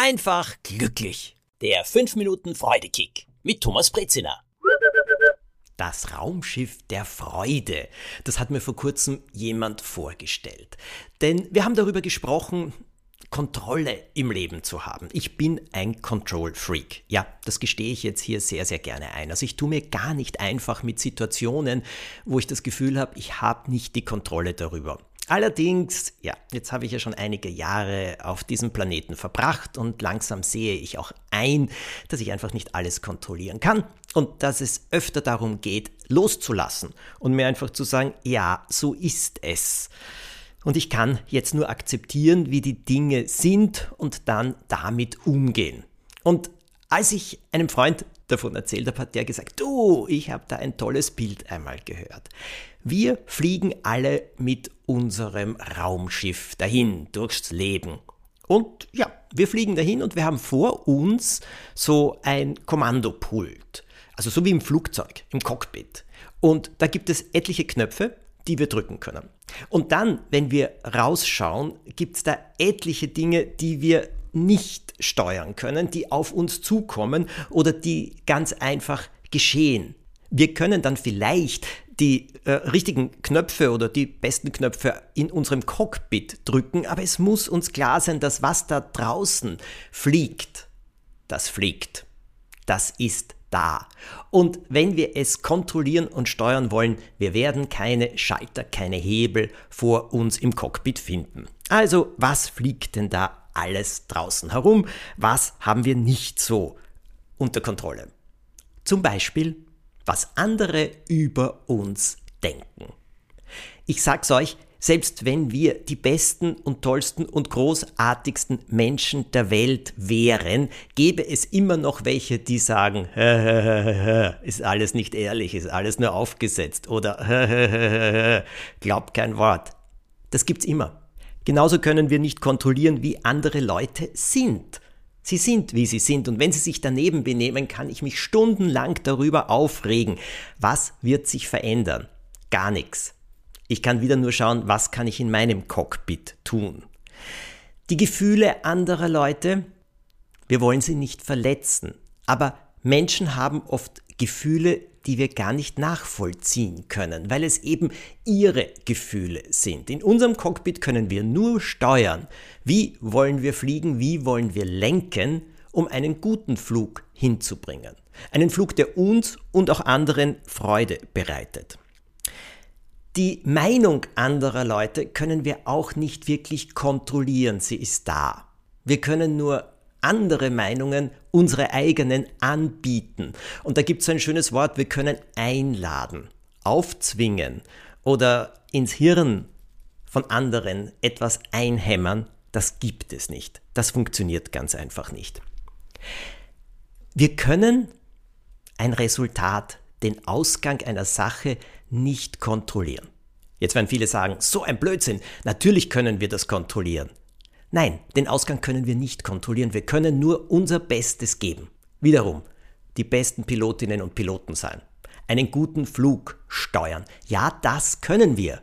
einfach glücklich. Der 5 Minuten Freudekick mit Thomas Brezina. Das Raumschiff der Freude. Das hat mir vor kurzem jemand vorgestellt. Denn wir haben darüber gesprochen, Kontrolle im Leben zu haben. Ich bin ein Control Freak. Ja, das gestehe ich jetzt hier sehr, sehr gerne ein. Also ich tue mir gar nicht einfach mit Situationen, wo ich das Gefühl habe, ich habe nicht die Kontrolle darüber. Allerdings, ja, jetzt habe ich ja schon einige Jahre auf diesem Planeten verbracht und langsam sehe ich auch ein, dass ich einfach nicht alles kontrollieren kann und dass es öfter darum geht, loszulassen und mir einfach zu sagen, ja, so ist es. Und ich kann jetzt nur akzeptieren, wie die Dinge sind und dann damit umgehen. Und als ich einem Freund davon erzählt habe, hat der gesagt, du, ich habe da ein tolles Bild einmal gehört. Wir fliegen alle mit unserem Raumschiff dahin durchs Leben. Und ja, wir fliegen dahin und wir haben vor uns so ein Kommandopult. Also so wie im Flugzeug, im Cockpit. Und da gibt es etliche Knöpfe, die wir drücken können. Und dann, wenn wir rausschauen, gibt es da etliche Dinge, die wir nicht steuern können, die auf uns zukommen oder die ganz einfach geschehen. Wir können dann vielleicht die äh, richtigen Knöpfe oder die besten Knöpfe in unserem Cockpit drücken, aber es muss uns klar sein, dass was da draußen fliegt, das fliegt. Das ist da. Und wenn wir es kontrollieren und steuern wollen, wir werden keine Schalter, keine Hebel vor uns im Cockpit finden. Also, was fliegt denn da alles draußen herum? Was haben wir nicht so unter Kontrolle? Zum Beispiel was andere über uns denken. Ich sag's euch, selbst wenn wir die besten und tollsten und großartigsten Menschen der Welt wären, gäbe es immer noch welche, die sagen, ist alles nicht ehrlich, ist alles nur aufgesetzt oder glaubt kein Wort. Das gibt's immer. Genauso können wir nicht kontrollieren, wie andere Leute sind. Sie sind, wie sie sind, und wenn sie sich daneben benehmen, kann ich mich stundenlang darüber aufregen. Was wird sich verändern? Gar nichts. Ich kann wieder nur schauen, was kann ich in meinem Cockpit tun. Die Gefühle anderer Leute, wir wollen sie nicht verletzen, aber Menschen haben oft Gefühle, die wir gar nicht nachvollziehen können, weil es eben ihre Gefühle sind. In unserem Cockpit können wir nur steuern, wie wollen wir fliegen, wie wollen wir lenken, um einen guten Flug hinzubringen. Einen Flug, der uns und auch anderen Freude bereitet. Die Meinung anderer Leute können wir auch nicht wirklich kontrollieren, sie ist da. Wir können nur andere Meinungen, unsere eigenen anbieten. Und da gibt es ein schönes Wort, wir können einladen, aufzwingen oder ins Hirn von anderen etwas einhämmern. Das gibt es nicht. Das funktioniert ganz einfach nicht. Wir können ein Resultat, den Ausgang einer Sache nicht kontrollieren. Jetzt werden viele sagen, so ein Blödsinn, natürlich können wir das kontrollieren. Nein, den Ausgang können wir nicht kontrollieren. Wir können nur unser Bestes geben. Wiederum, die besten Pilotinnen und Piloten sein. Einen guten Flug steuern. Ja, das können wir.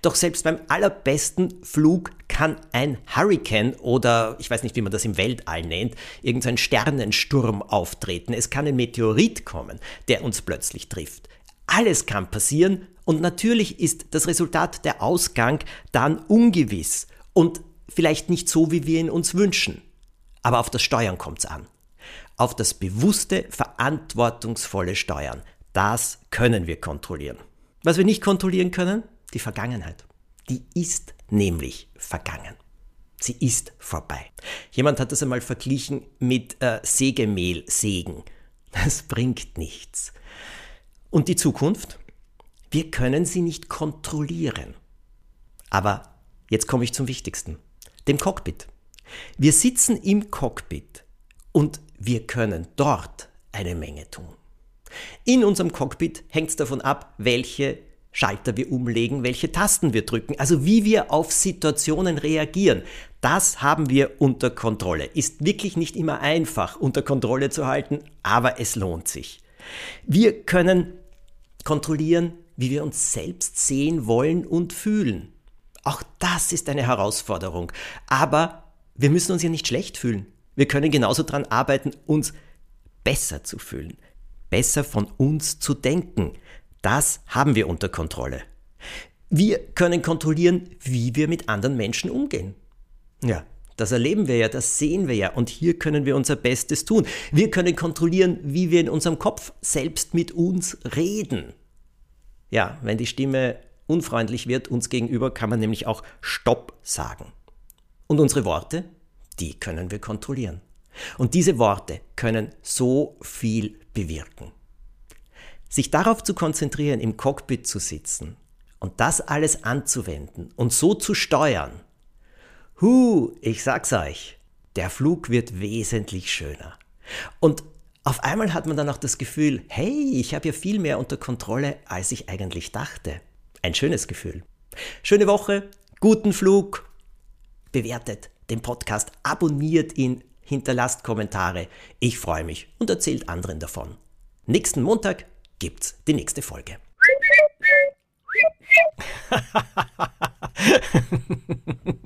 Doch selbst beim allerbesten Flug kann ein Hurricane oder ich weiß nicht, wie man das im Weltall nennt, irgendein Sternensturm auftreten. Es kann ein Meteorit kommen, der uns plötzlich trifft. Alles kann passieren und natürlich ist das Resultat, der Ausgang dann ungewiss. Und vielleicht nicht so, wie wir ihn uns wünschen. Aber auf das Steuern kommt es an. Auf das bewusste, verantwortungsvolle Steuern. Das können wir kontrollieren. Was wir nicht kontrollieren können, die Vergangenheit. Die ist nämlich vergangen. Sie ist vorbei. Jemand hat das einmal verglichen mit äh, Sägemehl sägen. Das bringt nichts. Und die Zukunft? Wir können sie nicht kontrollieren. Aber jetzt komme ich zum Wichtigsten dem Cockpit. Wir sitzen im Cockpit und wir können dort eine Menge tun. In unserem Cockpit hängt es davon ab, welche Schalter wir umlegen, welche Tasten wir drücken, also wie wir auf Situationen reagieren. Das haben wir unter Kontrolle. Ist wirklich nicht immer einfach unter Kontrolle zu halten, aber es lohnt sich. Wir können kontrollieren, wie wir uns selbst sehen wollen und fühlen. Auch das ist eine Herausforderung. Aber wir müssen uns ja nicht schlecht fühlen. Wir können genauso daran arbeiten, uns besser zu fühlen, besser von uns zu denken. Das haben wir unter Kontrolle. Wir können kontrollieren, wie wir mit anderen Menschen umgehen. Ja, das erleben wir ja, das sehen wir ja und hier können wir unser Bestes tun. Wir können kontrollieren, wie wir in unserem Kopf selbst mit uns reden. Ja, wenn die Stimme unfreundlich wird uns gegenüber, kann man nämlich auch Stopp sagen. Und unsere Worte, die können wir kontrollieren. Und diese Worte können so viel bewirken. Sich darauf zu konzentrieren, im Cockpit zu sitzen und das alles anzuwenden und so zu steuern, hu, ich sag's euch, der Flug wird wesentlich schöner. Und auf einmal hat man dann auch das Gefühl, hey, ich habe ja viel mehr unter Kontrolle, als ich eigentlich dachte. Ein schönes Gefühl. Schöne Woche, guten Flug, bewertet den Podcast, abonniert ihn, hinterlasst Kommentare. Ich freue mich und erzählt anderen davon. Nächsten Montag gibt's die nächste Folge.